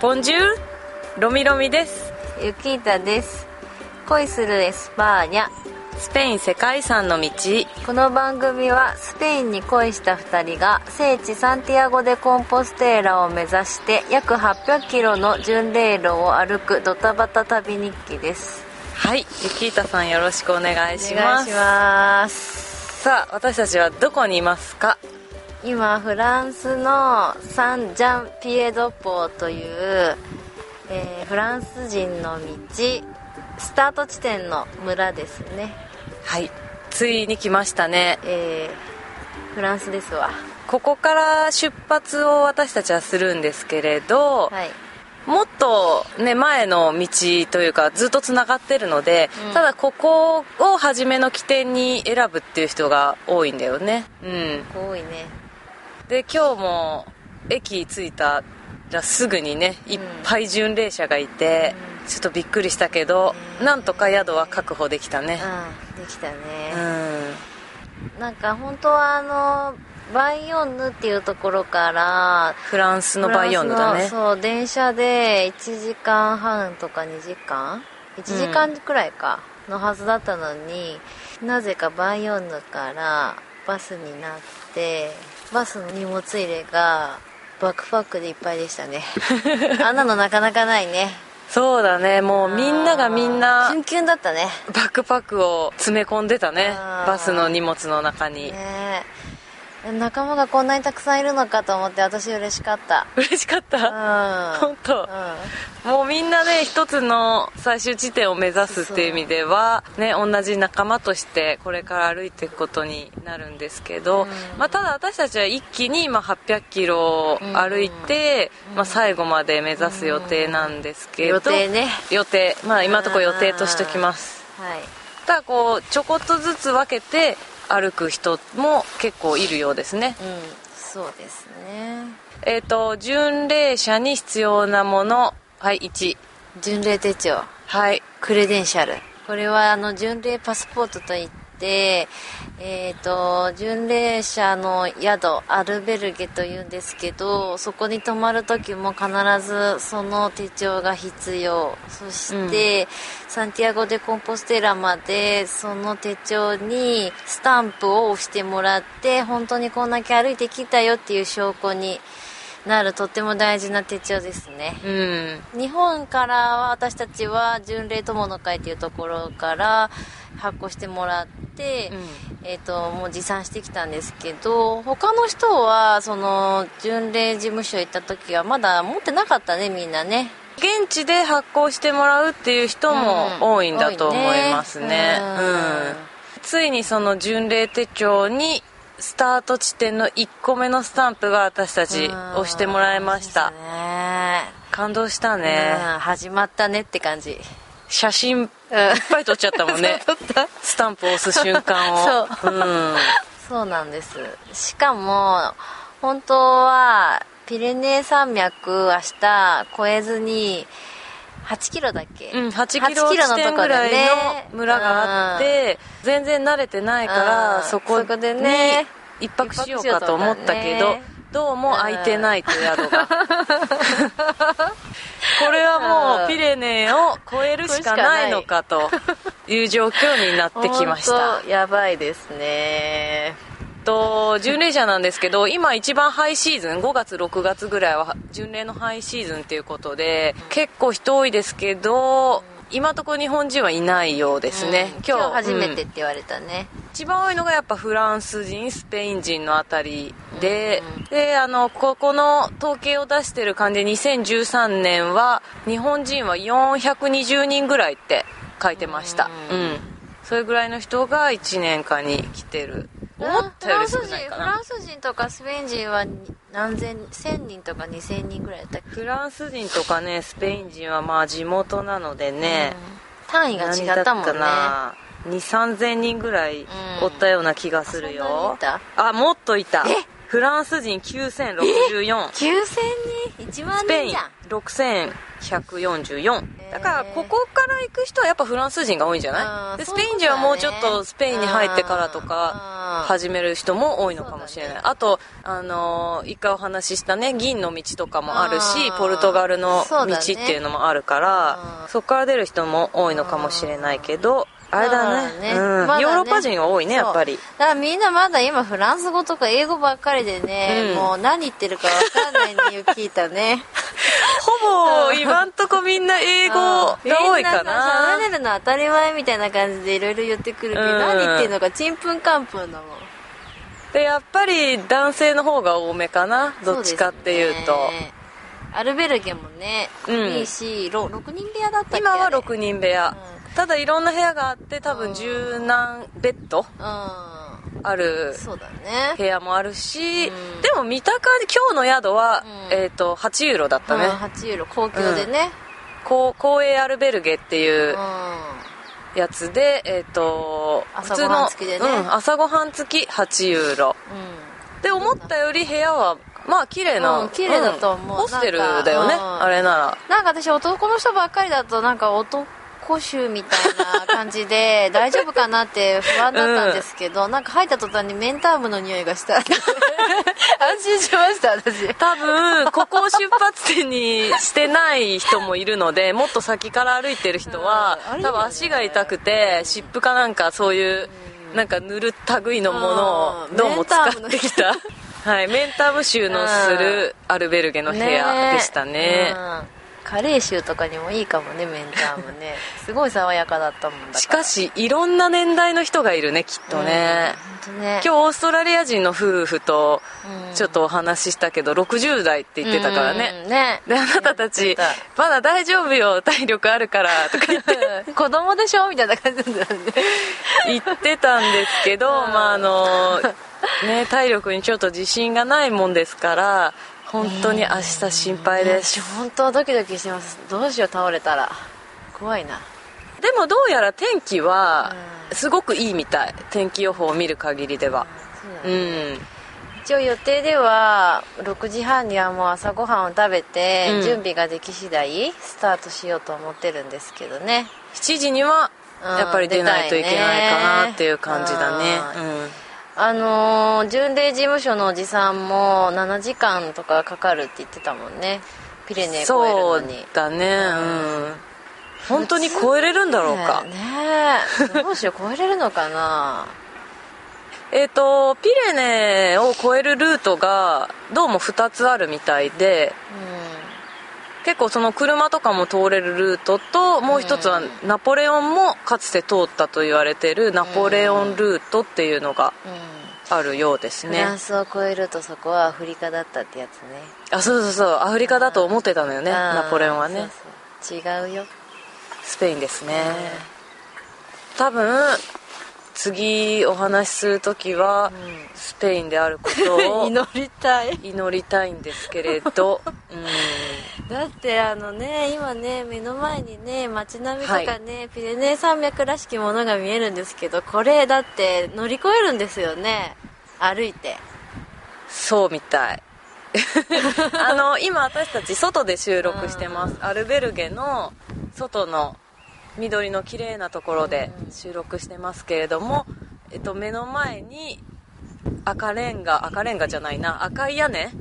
Bonjour ロミロミです。ユキータです。恋するエスパーニャ。スペイン世界遺産の道。この番組はスペインに恋した2人が聖地サンティアゴ・デ・コンポステーラを目指して約800キロの巡礼路を歩くドタバタ旅日記です。はいユキータさんよろしくお願いしお願ますいします。さあ私たちはどこにいますか？今フランスのサン・ジャン・ピエドポーという、えーフランス人の道スタート地点の村ですね。はい。ついに来ましたね。えーフランスですわ。ここから出発を私たちはするんですけれど、はい。もっとね前の道というかずっとつながってるので、うん。ただここを初めの起点に選ぶっていう人が多いんだよね。うん。多いねで今日も駅着いたらすぐにねいっぱい巡礼者がいて、ちょっとびっくりしたけど、うん。なんとか宿は確保できたね。うんできたうね、ん。なんか本当はあのバイヨンヌっていうところからフランスのバイヨンヌだね。そう電車で1時間半とか2時間？1時間くらいか、のはずだったのになぜかバイヨンヌからバスになってバスの荷物入れがバックパックでいっぱいでしたね。あんなのなかなかないね。そうだね。もうみんながみんなキュンキュンだったね。バックパックを詰め込んでたね。バスの荷物の中に、ねえ仲間がこんなにたくさんいるのかと思って私嬉しかった。嬉しかった、うん。本当、もうみんなね一つの最終地点を目指すっていう意味ではね同じ仲間としてこれから歩いていくことになるんですけど、うん。まあ、ただ私たちは一気にまあ800キロ歩いて、まあ、最後まで目指す予定なんですけど、予定ね。予定。まあ今のところ予定としときます。はい。ただこうちょこっとずつ分けて歩く人も結構いるようですね。うん。そうですね。えっ、と巡礼者に必要なものはい1巡礼手帳。はい。クレデンシャル。これはあの巡礼パスポートといってえっ、と巡礼者の宿アルベルゲというんですけどそこに泊まる時も必ずその手帳が必要。そして、サンティアゴ・デ・コンポステラまでその手帳にスタンプを押してもらって本当にこんだけ歩いてきたよっていう証拠になるとっても大事な手帳ですね。うん。日本からは私たちは巡礼友の会というところから発行してもらって、えー、ともう持参してきたんですけど他の人はその巡礼事務所行った時はまだ持ってなかったねみんなね。現地で発行してもらうっていう人も多いんだと思いますね,、うん。うん。ついにその巡礼手帳にスタート地点の1個目のスタンプが私たち押してもらいました。ね。感動したね。うん始まったねって感じ。写真いっぱい撮っちゃったもんね。スタンプ押す瞬間を。そう。うん。そうなんです。しかも本当はピレネー山脈明日越えずに8キロだっけ、うん、8キロ地点ぐらいの村があって、全然慣れてないから、うん。そこでにね一泊しようかと思ったけど、どうも空いてないと宿が。これはもうピレネーを越えるしかないのかという状況になってきました。やばいですねと巡礼者なんですけど今一番ハイシーズン5月6月ぐらいは巡礼のハイシーズンっていうことで結構人多いですけど今のところ日本人はいないようですね、うん。今日初めてっうんて言われたね、一番多いのがやっぱフランス人スペイン人のあたりで、うん。であのここの統計を出してる感じで2013年は日本人は420人ぐらいって書いてました。ううん。ん、それぐらいの人が1年間に来てる思ったより少ないかな。フランス人フランス人とかスペイン人は何千1000人とか2000人ぐらいだったっけ？フランス人とかねスペイン人はまあ地元なのでね、単位が違ったもんね。2 3 0 0人ぐらいおったような気がするよ、そんあもっといた。え？フランス人9064 9000人？1万スペイン人じゃん6144だからここから行く人はやっぱフランス人が多いんじゃない？でスペイン人はもうちょっとスペインに入ってからとか始める人も多いのかもしれない、あと、あのー一回お話ししたね銀の道とかもあるしうんポルトガルの道っていうのもあるからうん。そこから出る人も多いのかもしれないけどあれだね。ねうん。まだね。ヨーロッパ人は多いねやっぱり。だからみんなまだ今フランス語とか英語ばっかりでね、うん。もう何言ってるか分かんないねユキータね ほぼ今んとこみんな英語が多いかみんなさ喋なれるの当たり前みたいな感じでいろいろ言ってくるけど、うん。何言ってんのかちんぷんかんぷんだもん。でやっぱり男性の方が多めかな。どっちかっていうと。ね。アルベルゲもね、うん。いいしろ6人部屋だったっけ？今はあれ6人部屋、うただいろんな部屋があって多分うん十何ベッドうあるんそうだね。部屋もあるし、うん。でも見た感じ今日の宿は、うん。えー、と8ユーロだったね、うん、8ユーロ公共でね。こう公営アルベルゲっていううん、やつで、えっ、と朝ごはん付きでね。うん、朝ごはん付き8ユーロで思ったより部屋はまあ綺麗な、うん綺麗だと思う。ホステルだよね、あれなら。なんか私男の人ばっかりだとなんか男臭みたいな感じで 大丈夫かなって不安だったんですけど、なんか入った途端にメンタームの匂いがした。安心しました私。多分ここを出発点にしてない人もいるので もっと先から歩いてる人はうんね。多分足が痛くて湿布かなんかそういうなんか塗る類のものをうん。どうも使ってきた。はいメンターム臭のするアルベルゲの部屋でしたね。うんカレー臭とかにもいいかもねメンタームね。すごい爽やかだったもんだしかしいろんな年代の人がいるねきっとね、本当ね。今日オーストラリア人の夫婦とうん。ちょっとお話ししたけど60代って言ってたからね、うんね。であなたたちまだ大丈夫よ体力あるからとか言って。子供でしょみたいな感じなんだよね。言ってたんですけど、うん。まああのね体力にちょっと自信がないもんですから本当に明日心配です、私本当ドキドキしてます。どうしよう倒れたら。怖いな。でもどうやら天気はうすごくいいみたい。天気予報を見る限りでは。そうだうねん。一応予定では6時半にはもう朝ごはんを食べて、うん。準備ができ次第スタートしようと思ってるんですけどね。7時にはうんやっぱり出ないといけないかなっていう感じだね。うんあのー巡礼事務所のおじさんも7時間とかかかるって言ってたもんね。ピレネー越えるそうだね。うん。本当に超えれるんだろうか。ねえ。どうしよう超えれるのかな？えっ、とピレネを越えるルートがどうも2つあるみたいで結構その車とかも通れるルートともう一つはナポレオンもかつて通ったと言われてるナポレオンルートっていうのがうん、うんあるようですフランねスを越えるとそこはアフリカだったってやつね。あそうそうそう。アフリカだと思ってたのよねナポレオンはね。違うよ。スペインですね。多分次お話しする時はうん。スペインであることを 祈りたい。祈りたいんですけれど、うん、だってあのね今ね目の前にね街並みとかね、ピレネー山脈らしきものが見えるんですけどこれだって乗り越えるんですよね。歩いて。そうみたい。あの今私たち外で収録してます。アルベルゲの外の緑の綺麗なところで収録してますけれども、えっと、目の前に赤レンガ赤レンガじゃないな赤い屋根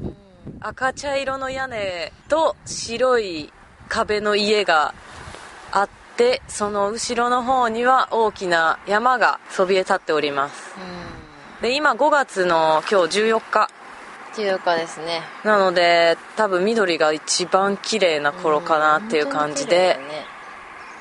赤茶色の屋根と白い壁の家があってその後ろの方には大きな山がそびえ立っております。で今5月の今日14日。14日ですね。なので多分緑が一番綺麗な頃かなっていう感じで、本当に綺麗だね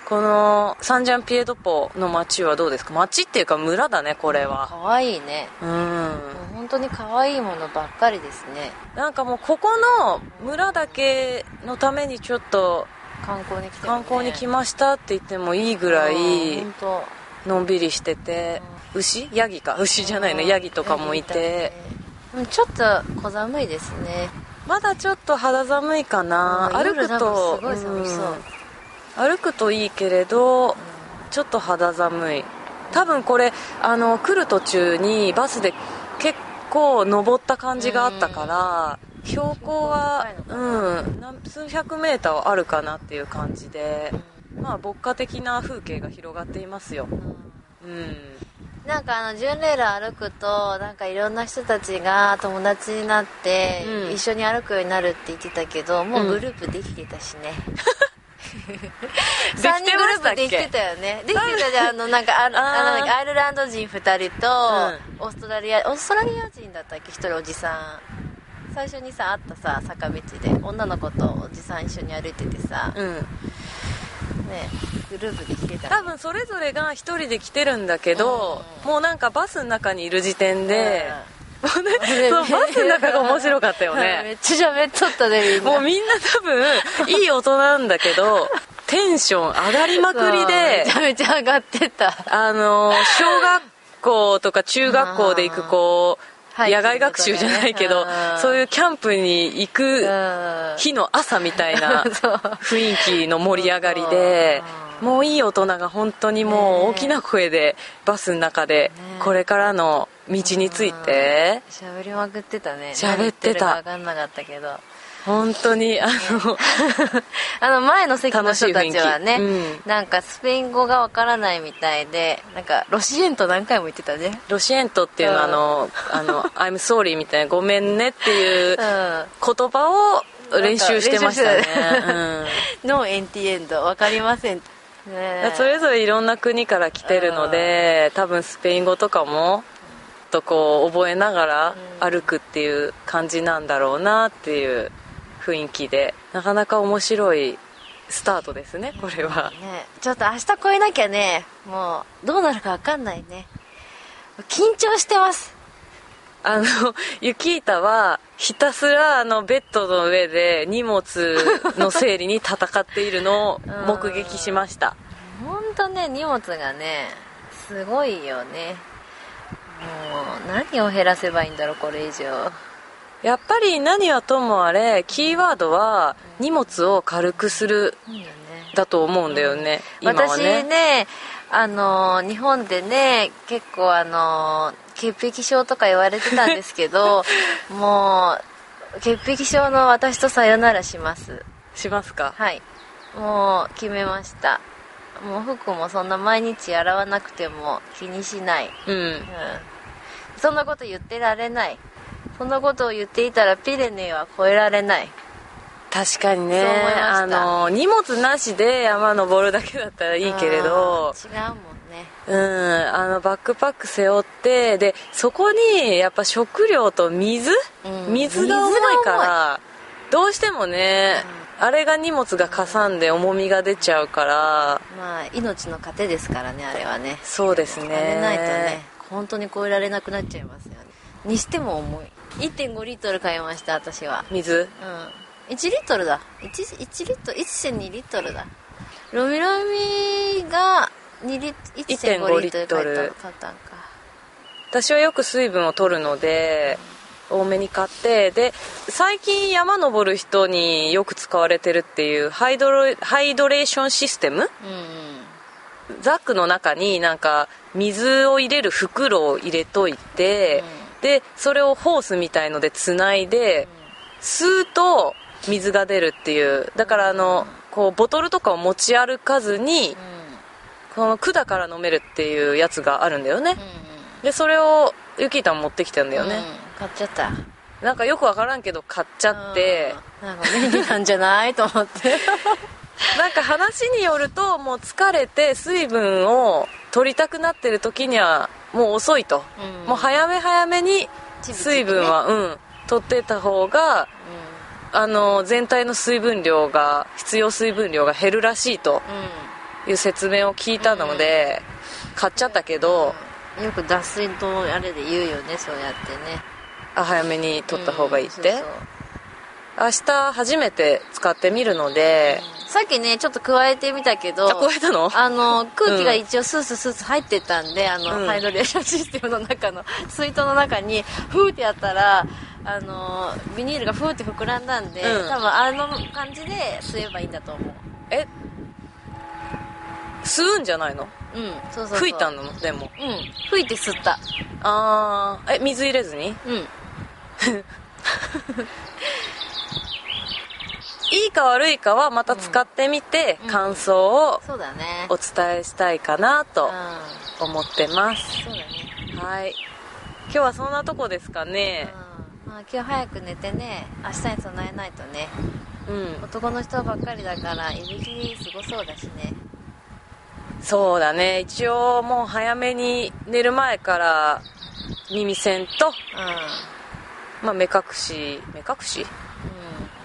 このサンジャンピエドポの街はどうですか？街っていうか村だねこれは。可愛いね。うん。本当に可愛いものばっかりですね。なんかもうここの村だけのためにちょっと観光に来てもね。観光に来ましたって言ってもいいぐらい本当。のんびりしてて牛？ヤギか？牛じゃないのヤギとかもいて。うんちょっと小寒いですね。まだちょっと肌寒いかな。うん歩くとすごい寒そう。うん歩くといいけれどちょっと肌寒い。多分これあの来る途中にバスで結構登った感じがあったから標高はうん。何数百メーターはあるかなっていう感じでまあ牧歌的な風景が広がっていますよ。うん。なんかあの巡礼路歩くとなんかいろんな人たちが友達になって、うん。一緒に歩くようになるって言ってたけどもうグループできてたしね、3人グループできてたよね。できてたじゃん。あのなんかあのあアイルランド人2人と、うオーストラリアオーストラリア人だったっけ？1人おじさん。最初にさ会ったさ坂道で女の子とおじさん一緒に歩いててさ、うん。ねグループできてた多分それぞれが一人で来てるんだけど、うもうなんかバスの中にいる時点で、うんそう。バスの中が面白かったよめねっちゃ喋っとったねみんな。もうみんな多分いい大人なんだけど テンション上がりまくりでめちゃめちゃ上がってた。あの小学校とか中学校で行くこうはい。野外学習じゃないけどうん。そういうキャンプに行くうん日の朝みたいな雰囲気の盛り上がりでもういい大人が本当にもう大きな声でバスの中でね。これからの道について。喋りまくってたね。喋ってた。分かんなかったけど。本当にあの あの前の席の人たちはね、楽しい雰囲気。なんかスペイン語がわからないみたいでなんかロシエント何回も言ってたね。ロシエントっていうのはあのあの「I'm sorry」みたいな「ごめんね」っていううん。言葉を練習してましたね。なんか練習してたうん。ノーエンティエンド。わかりませんねそれぞれいろんな国から来てるので多分スペイン語とかもとこう覚えながら歩くっていう感じなんだろうなっていう雰囲気でなかなか面白いスタートですねこれは。ねちょっと明日超えなきゃねもうどうなるか分かんないね。緊張してますあのユキータはひたすらあのベッドの上で荷物の整理に戦っているのを目撃しました。本当ね荷物がねすごいよね。もう何を減らせばいいんだろうこれ以上。やっぱり何はともあれキーワードは荷物を軽くするだと思うんだよね、今は私ねねあの日本でね結構あの潔癖症とか言われてたんですけど もう潔癖症の私とさよならします。しますか？はい。もう決めました。もう服もそんな毎日洗わなくても気にしない、うん。うん、そんなこと言ってられない。そんなことを言っていたらピレネーは越えられない。確かにね。あの荷物なしで山登るだけだったらいいけれど。うん。違うもんね。うんあのバックパック背負ってでそこにやっぱ食料と水、うん。水が重いからどうしてもね、あれが荷物がかさんで重みが出ちゃうからまあ命の糧ですからねあれはね。そうですね。あれないとね本当に超えられなくなっちゃいますよね。にしても重い。1.5リットル買いました私は。水？うん。1リットルだ。1, 1リットル？1.2リットルだ。ロミロミが2リ1.5リットル私はよく水分を取るので多めに買ってで最近山登る人によく使われてるっていうハイドロハイドレーションシステム？うんザックの中になんか水を入れる袋を入れといて、でそれをホースみたいのでつないで、吸うと水が出るっていう。だからあのこうボトルとかを持ち歩かずにこの管から飲めるっていうやつがあるんだよね、でそれをユキータも持ってきたんだよね、うん。買っちゃった。なんかよくわからんけど買っちゃって。うん。なんか便利なんじゃないと思って。なんか話によるともう疲れて水分を取りたくなってる時にはもう遅いと、うん。もう早め早めに水分は、うん取ってた方があの全体の水分量が必要水分量が減るらしいと。ういう説明を聞いたので、買っちゃったけど、んよく脱水とあれで言うよねそうやってね。あ早めに取った方がいいって、うんそうそう。明日初めて使ってみるので、さっきねちょっと加えてみたけどあ加えたの？あの空気が一応スースースースー入ってたんで、あのうん。ハイドレーションシステムの中の水筒の中にフーってやったらあのビニールがフーって膨らんだんで、うん。多分あの感じで吸えばいいんだと思う。え吸うんじゃないの？うん。そうそう吹いたの？でも。うん。吹いて吸った。ああえ水入れずに？うん。いいか悪いかはまた使ってみて、うん。感想をそうだね。お伝えしたいかなとうん。思ってます、そうだね。はい。今日はそんなとこですかね。うん。まあ、今日早く寝てね明日に備えないとね。うん。男の人ばっかりだからいびきすごそうだしねそうだね。一応もう早めに寝る前から耳栓と、うまあ、目隠し目隠し？んうん。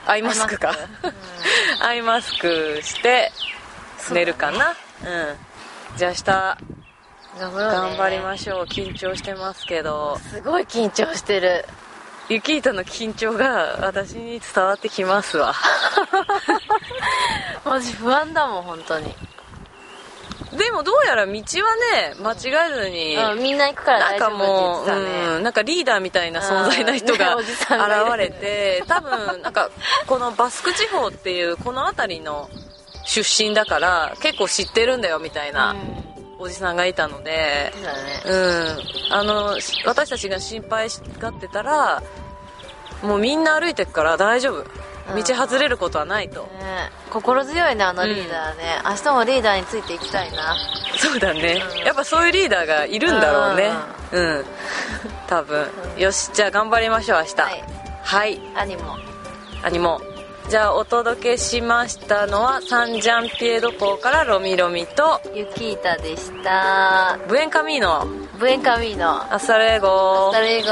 アイマスクか。アイマスク。して寝るかな？うん。じゃあ明日頑張ね。頑張りましょう。緊張してますけど。すごい緊張してる。ユキータの緊張が私に伝わってきますわ。マジ不安だもん本当に、でもどうやら道はね間違えずに、うん、みんな行くからなんか大丈夫って言もう、ってたね、うん、なんかリーダーみたいな存在な人が現れて、多分なんかこのバスク地方っていうこの辺りの出身だから結構知ってるんだよみたいなおじさんがいたのでそうだね。うん。あの私たちが心配がってたらもうみんな歩いてくから大丈夫道外れることはないと、ね。心強いねあのリーダーね、明日もリーダーについていきたいな。そうだね、うん。やっぱそういうリーダーがいるんだろうね。うん。多分。よしじゃあ頑張りましょう明日。はい。はい。兄も。アニモじゃあお届けしましたのはサンジャンピエド港からロミロミとユキータでした。ブエンカミーノ。Buen Camino。Hasta lue。Hasta luego